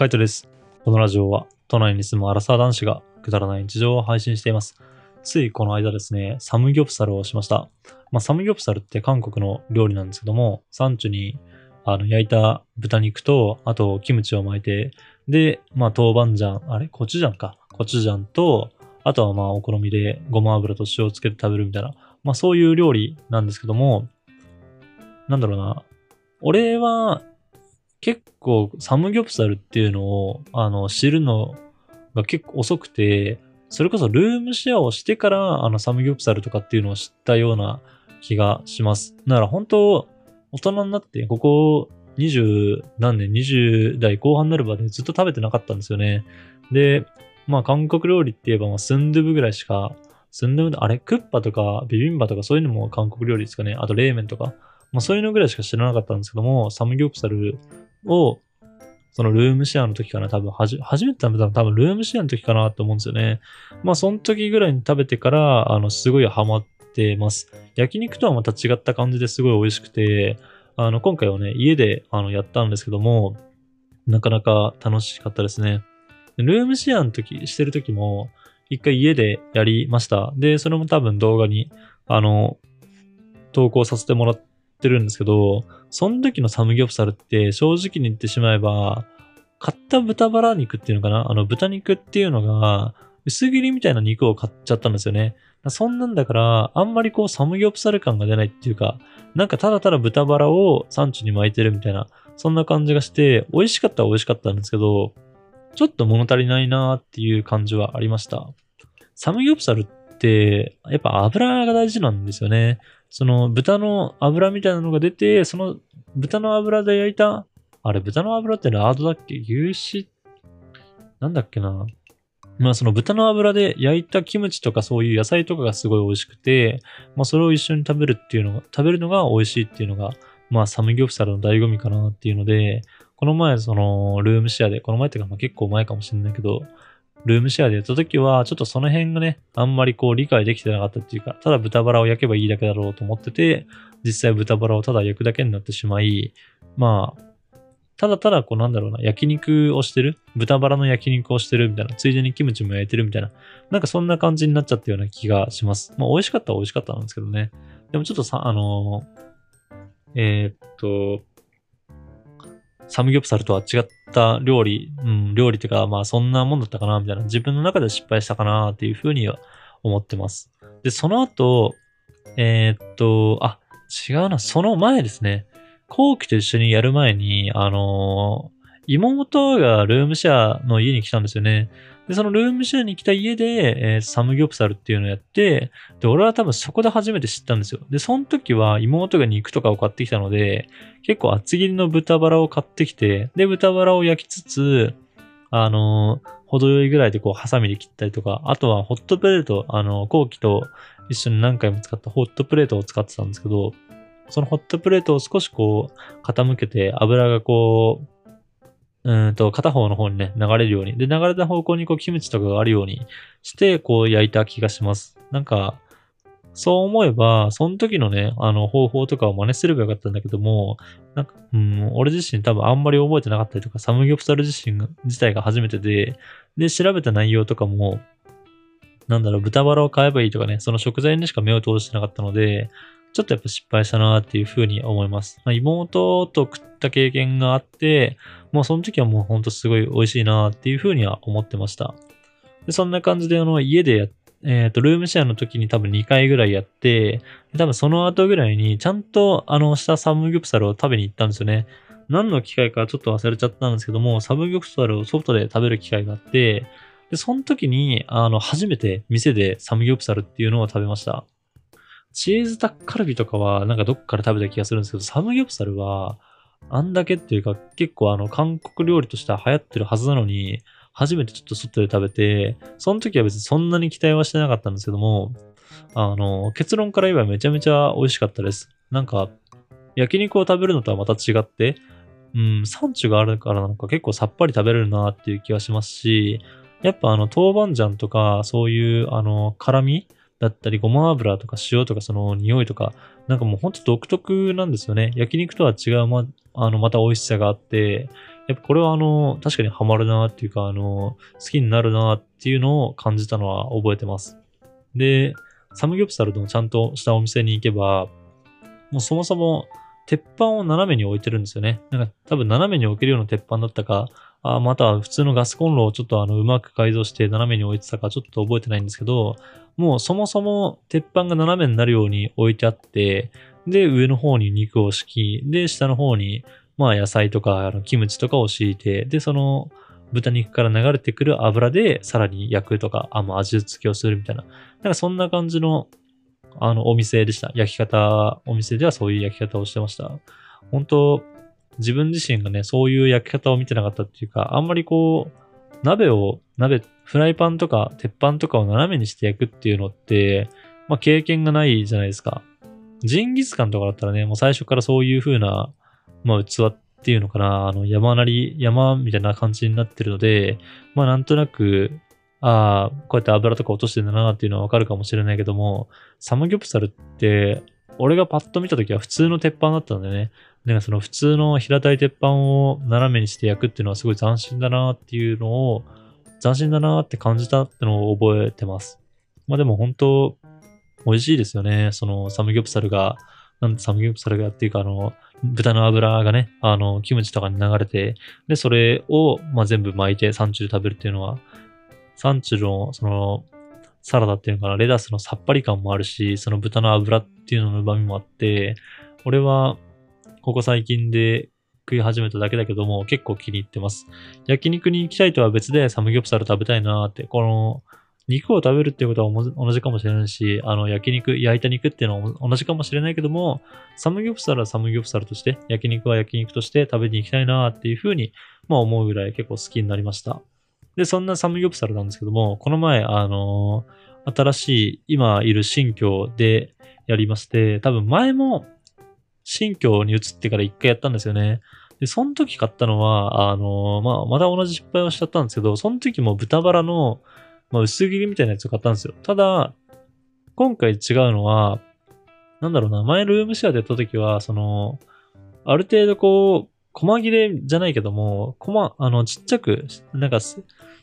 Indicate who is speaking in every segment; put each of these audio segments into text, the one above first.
Speaker 1: カイトです。このラジオは都内に住むアラサー男子がくだらない日常を配信しています。ついこの間ですね、サムギョプサルをしました。まあ、サムギョプサルって韓国の料理なんですけども、サンチュにあの焼いた豚肉と、あとキムチを巻いて、で、まあ豆板醤、あれ？コチュジャンか。コチュジャンと、あとはまあお好みでごま油と塩をつけて食べるみたいな、まあそういう料理なんですけども、なんだろうな。俺は結構サムギョプサルっていうのを、あの、知るのが結構遅くて、それこそルームシェアをしてから、あの、サムギョプサルとかっていうのを知ったような気がします。だから本当、大人になって、ここ20何年、20代後半になるまでずっと食べてなかったんですよね。で、まあ韓国料理って言えば、まあスンドゥブぐらいしか、スンドゥブ、あれクッパとかビビンバとかそういうのも韓国料理ですかね。あと冷麺とか。まあそういうのぐらいしか知らなかったんですけども、サムギョプサルを、そのルームシェアの時かな、多分はじ、初めて食べたの多分ルームシェアの時かなと思うんですよね。まあその時ぐらいに食べてから、あの、すごいハマってます。焼肉とはまた違った感じですごい美味しくて、あの、今回はね、家であのやったんですけども、なかなか楽しかったですね。ルームシェアの時、してる時も、一回家でやりました。で、それも多分動画に、あの、投稿させてもらっててるんですけど、その時のサムギョプサルって正直に言ってしまえば、買った豚バラ肉っていうのかな？あの豚肉っていうのが、薄切りみたいな肉を買っちゃったんですよね。そんなんだから、あんまりこうサムギョプサル感が出ないっていうか、なんかただただ豚バラをサンチュに巻いてるみたいな、そんな感じがして、美味しかったは美味しかったんですけど、ちょっと物足りないなーっていう感じはありました。サムギョプサルって、やっぱ油が大事なんですよね。その豚の油みたいなのが出て、その豚の油で焼いた、あれ豚の油ってラードだっけ？牛脂なんだっけな？まあその豚の油で焼いたキムチとかそういう野菜とかがすごい美味しくて、まあそれを一緒に食べるっていうのが、食べるのが美味しいっていうのが、まあサムギョプサルの醍醐味かなっていうので、この前そのルームシェアで、この前っていうかまあ結構前かもしれないけど、ルームシェアでやった時は、ちょっとその辺がね、あんまりこう理解できてなかったっていうか、ただ豚バラを焼けばいいだけだろうと思ってて、実際豚バラをただ焼くだけになってしまい、まあ、ただただこうなんだろうな、焼肉をしてる豚バラの焼肉をしてるみたいな、ついでにキムチも焼いてるみたいな、なんかそんな感じになっちゃったような気がします。まあ美味しかったは美味しかったなんですけどね。でもちょっとさ、あのーえーっと、サムギョプサルとは違った料理、うん、料理っていうか、まあそんなもんだったかな、みたいな、自分の中で失敗したかな、っていうふうには思ってます。で、その後、えーっと、あ、違うな、その前ですね。後期と一緒にやる前に、あのー妹がルームシェアの家に来たんですよね。で、そのルームシェアに来た家で、えーサムギョプサルっていうのをやって、で、俺は多分そこで初めて知ったんですよ。で、その時は妹が肉とかを買ってきたので、結構厚切りの豚バラを買ってきて、で、豚バラを焼きつつ、あのー程よいぐらいでこう、ハサミで切ったりとか、あとはホットプレート、あのー後期と一緒に何回も使ったホットプレートを使ってたんですけど、そのホットプレートを少しこう、傾けて油がこう、うんと、片方の方にね、流れるように。で、流れた方向にこう、キムチとかがあるようにして、こう、焼いた気がします。なんか、そう思えば、その時のね、あの、方法とかを真似すればよかったんだけども、なんか、うん、俺自身多分あんまり覚えてなかったりとか、サムギョプサル自身が、自体が初めてで、で、調べた内容とかも、なんだろう、豚バラを買えばいいとかね、その食材にしか目を通してなかったので、ちょっとやっぱ失敗したなっていうふうに思います。まあ、妹と食った経験があって、もうその時はもうほんとすごい美味しいなっていうふうには思ってました。でそんな感じで、あの、家でやっえっ、と、ルームシェアの時に多分2回ぐらいやって、多分その後ぐらいにちゃんとあの、したサムギョプサルを食べに行ったんですよね。何の機会かちょっと忘れちゃったんですけども、サムギョプサルを外で食べる機会があって、で、その時に、あの、初めて店でサムギョプサルっていうのを食べました。チーズタッカルビとかはなんかどっかで食べた気がするんですけど、サムギョプサルは、あんだけっていうか結構あの、韓国料理としては流行ってるはずなのに、初めてちょっと外で食べて、その時は別にそんなに期待はしてなかったんですけども、あの、結論から言えばめちゃめちゃ美味しかったです。なんか、焼肉を食べるのとはまた違って、うん、産地があるからなのか結構さっぱり食べれるなっていう気がしますし、やっぱあの、豆板醤とか、そういう、あの、辛味だったり、ごま油とか塩とか、その匂いとか、なんかもうほんと独特なんですよね。焼肉とは違う、ま、あの、また美味しさがあって、やっぱこれはあの、確かにハマるなっていうか、あの、好きになるなっていうのを感じたのは覚えてます。で、サムギョプサルのちゃんとしたお店に行けば、もうそもそも鉄板を斜めに置いてるんですよね。なんか多分斜めに置けるような鉄板だったか、あまた普通のガスコンロをちょっとあのうまく改造して斜めに置いてたかちょっと覚えてないんですけど、もうそもそも鉄板が斜めになるように置いてあって、で、上の方に肉を敷き、で、下の方にまあ野菜とかあのキムチとかを敷いて、で、その豚肉から流れてくる油でさらに焼くとか、あ、もう味付けをするみたいな。なんかそんな感じの、あの、お店でした。焼き方、お店ではそういう焼き方をしてました。本当自分自身がね、そういう焼き方を見てなかったっていうか、あんまりこう、鍋を、鍋、フライパンとか鉄板とかを斜めにして焼くっていうのって、まあ経験がないじゃないですか。ジンギスカンとかだったらね、もう最初からそういう風なまあ、器っていうのかな、あの、山なり、山みたいな感じになってるので、まあ、なんとなく、ああ、こうやって油とか落としてんだなっていうのはわかるかもしれないけども、サムギョプサルって、俺がパッと見た時は普通の鉄板だったんでね、なんかその普通の平たい鉄板を斜めにして焼くっていうのはすごい斬新だなっていうのを、斬新だなって感じたってのを覚えてます。まあでも本当、美味しいですよね。そのサムギョプサルが、なんサムギョプサルがっていうかあの、豚の油がね、あの、キムチとかに流れて、で、それを、まあ、全部巻いてサンチュで食べるっていうのは、サンチュの、その、サラダっていうのかな、レタスのさっぱり感もあるし、その豚の油っていうのの旨味もあって、俺は、ここ最近で食い始めただけだけども、結構気に入ってます。焼肉に行きたいとは別でサムギョプサル食べたいなーって、この、肉を食べるっていうことは同じかもしれないし、あの、焼肉、焼いた肉っていうのは同じかもしれないけども、サムギョプサルはサムギョプサルとして、焼肉は焼肉として食べに行きたいなーっていうふうに、まあ思うぐらい結構好きになりました。で、そんなサムギョプサルなんですけども、この前、あのー、新しい、今いる新居でやりまして、多分前も新居に移ってから一回やったんですよね。で、その時買ったのは、あの、まあ、また同じ失敗をしちゃったんですけど、その時も豚バラのまあ、薄切りみたいなやつを買ったんですよ。ただ、今回違うのは、なんだろうな、前ルームシェアでやった時は、その、ある程度こう、細切れじゃないけども、細、あの、ちっちゃく、なんか、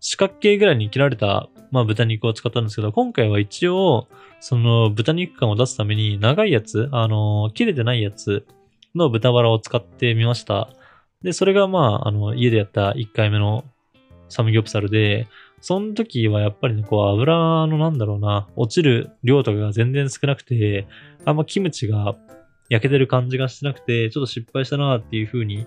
Speaker 1: 四角形ぐらいに切られた、まあ、豚肉を使ったんですけど、今回は一応、その、豚肉感を出すために、長いやつ、あの、切れてないやつの豚バラを使ってみました。で、それがまあ、あの、家でやった1回目のサムギョプサルで、その時はやっぱりね、こう油のなんだろうな、落ちる量とかが全然少なくて、あんまキムチが焼けてる感じがしてなくて、ちょっと失敗したなっていう風に、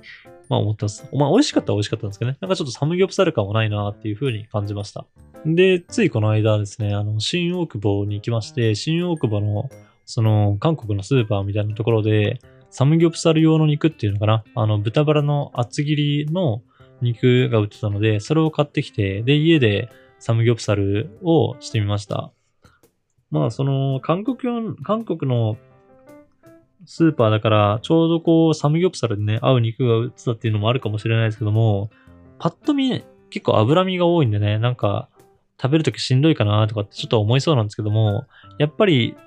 Speaker 1: まあ思ってます。まあ美味しかったは美味しかったんですけどね。なんかちょっとサムギョプサル感はないなっていう風に感じました。で、ついこの間ですね、あの、新大久保に行きまして、新大久保の、その、韓国のスーパーみたいなところで、サムギョプサル用の肉っていうのかなあの、豚バラの厚切りの、肉が売ってたので、それを買ってきて、で、家でサムギョプサルをしてみました。まあ、その、韓国の、韓国のスーパーだから、ちょうどこう、サムギョプサルにね、合う肉が売ってたっていうのもあるかもしれないですけども、パッと見、結構脂身が多いんでね、なんか、食べるときしんどいかなとかってちょっと思いそうなんですけども、やっぱり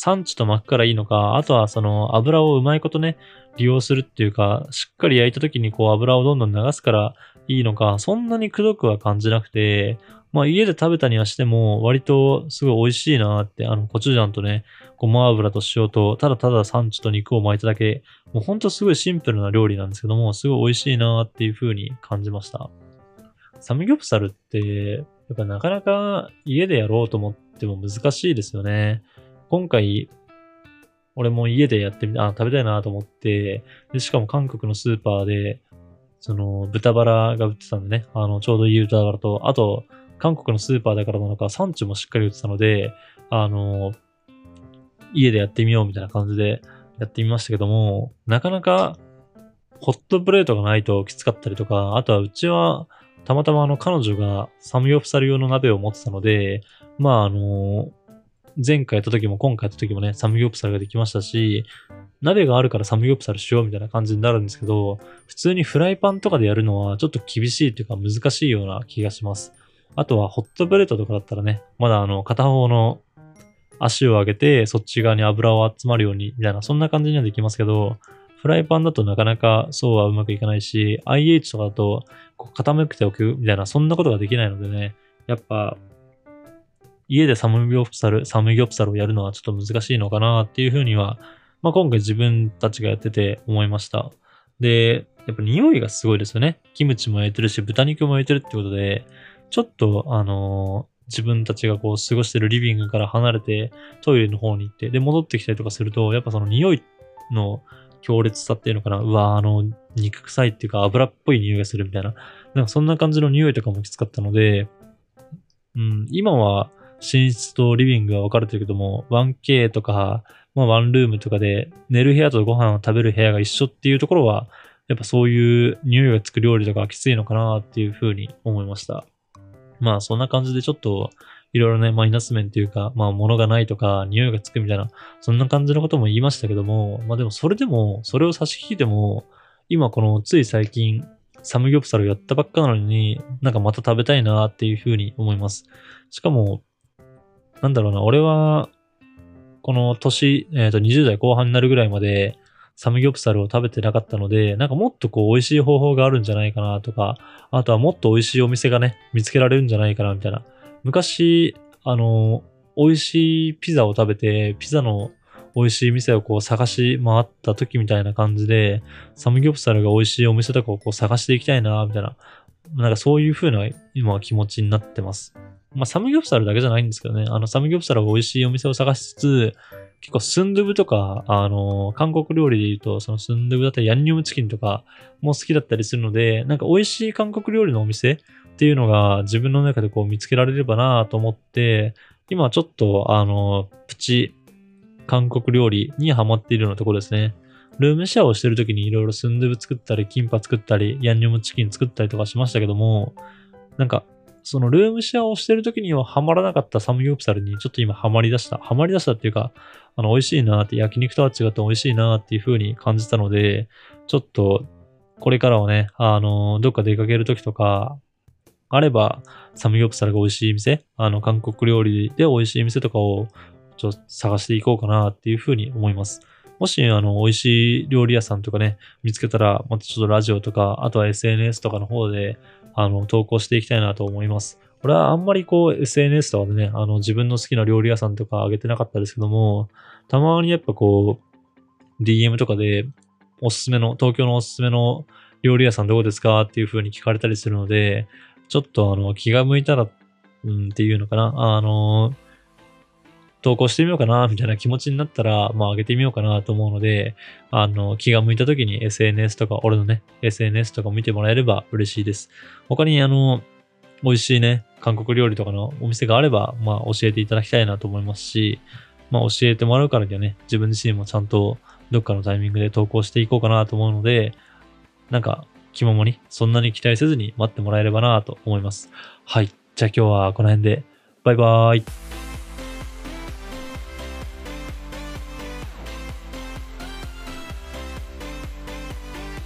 Speaker 1: 産地と巻くからいいのか、あとはその油をうまいことね、利用するっていうか、しっかり焼いた時にこう油をどんどん流すからいいのか、そんなにくどくは感じなくて、まあ家で食べたにはしても割とすごい美味しいなって、あのコチュジャンとね、ごま油と塩と、ただただ産地と肉を巻いただけ、もうほんとすごいシンプルな料理なんですけども、すごい美味しいなっていう風に感じました。サムギョプサルって、やっぱなかなか家でやろうと思っても難しいですよね。今回、俺も家でやってみた、あ、食べたいなと思って、で、しかも韓国のスーパーで、その、豚バラが売ってたんでね、あの、ちょうどいい豚バラと、あと、韓国のスーパーだからなのか、産地もしっかり売ってたので、あの、家でやってみようみたいな感じでやってみましたけども、なかなか、ホットプレートがないときつかったりとか、あとはうちは、たまたまあの彼女がサムギョプサル用の鍋を持ってたので、まああの、前回やった時も今回やった時もね、サムギョプサルができましたし、鍋があるからサムギョプサルしようみたいな感じになるんですけど、普通にフライパンとかでやるのしちょっと厳しいというか難しいような気がします。あとはホットプレートとかだったらね、まだあの片方の足を上げてそっち側に油を集まるようにみたいな、そんな感じにはできますけど、フライパンだとなかなかそうはうまくいかないし、IH とかだとこう傾けておくみたいな、そんなことができないのでね、やっぱ、家でサムギョプサル、サムギョプサルをやるのはちょっと難しいのかなっていうふうには、まあ、今回自分たちがやってて思いました。で、やっぱ匂いがすごいですよね。キムチも焼いてるし、豚肉も焼いてるってことで、ちょっと、あのー、自分たちがこう過ごしてるリビングから離れてトイレの方に行って、で、戻ってきたりとかすると、やっぱその匂いの強烈さっていうのかな、うわ、あの、肉臭いっていうか油っぽい匂いがするみたいな、なんかそんな感じの匂いとかもきつかったので、うん、今は寝室とリビングが分かれてるけども、1K とか、まあワンルームとかで寝る部屋とご飯を食べる部屋が一緒っていうところは、やっぱそういう匂いがつく料理とかきついのかなっていうふうに思いました。まあそんな感じでちょっといろいろね、マイナス面っていうか、まあ物がないとか、匂いがつくみたいな、そんな感じのことも言いましたけども、まあでもそれでも、それを差し引いても、今このつい最近、サムギョプサルやったばっかなのに、なんかまた食べたいなっていうふうに思います。しかも、なんだろうな、俺は、この年、えっ、ー、と、20代後半になるぐらいまで、サムギョプサルを食べてなかったので、なんかもっとこう美味しい方法があるんじゃないかなとか、あとはもっと美味しいお店がね、見つけられるんじゃないかなみたいな。昔、あの、美味しいピザを食べて、ピザの美味しい店をこう探し回った時みたいな感じで、サムギョプサルが美味しいお店とかをこう探していきたいな、みたいな。なんかそういう風な今は気持ちになってます。まあサムギョプサルだけじゃないんですけどね、あのサムギョプサルが美味しいお店を探しつつ、結構スンドゥブとか、あの、韓国料理で言うと、そのスンドゥブだったりヤンニョムチキンとかも好きだったりするので、なんか美味しい韓国料理のお店っていうのが自分の中でこう見つけられればなと思って、今ちょっと、あの、プチ韓国料理にハマっているようなところですね。ルームシェアをしてる時にいろいろスンドゥブ作ったり、キンパ作ったり、ヤンニョムチキン作ったりとかしましたけども、なんか、そのルームシェアをしてる時にはハマらなかったサムギョプサルにちょっと今ハマり出した。ハマり出したっていうか、あの、美味しいなーって、焼肉とは違って美味しいなーっていう風に感じたので、ちょっと、これからはね、あの、どっか出かける時とか、あれば、サムギョプサルが美味しい店、あの、韓国料理で美味しい店とかを、ちょっと探していこうかなっていうふうに思います。もし、あの、美味しい料理屋さんとかね、見つけたら、またちょっとラジオとか、あとは SNS とかの方で、あの、投稿していきたいなと思います。これはあんまりこう、SNS とかでね、あの、自分の好きな料理屋さんとかあげてなかったですけども、たまにやっぱこう、DM とかで、おすすめの、東京のおすすめの料理屋さんどこですかっていう風に聞かれたりするので、ちょっとあの、気が向いたら、うんっていうのかな、あの、投稿してみようかな、みたいな気持ちになったら、まあ、上げてみようかなと思うので、あの、気が向いた時に SNS とか、俺のね、SNS とか見てもらえれば嬉しいです。他に、あの、美味しいね、韓国料理とかのお店があれば、まあ、教えていただきたいなと思いますし、まあ、教えてもらうからにはね、自分自身もちゃんとどっかのタイミングで投稿していこうかなと思うので、なんか、気まもに、そんなに期待せずに待ってもらえればなと思います。はい。じゃあ今日はこの辺で、バイバーイ。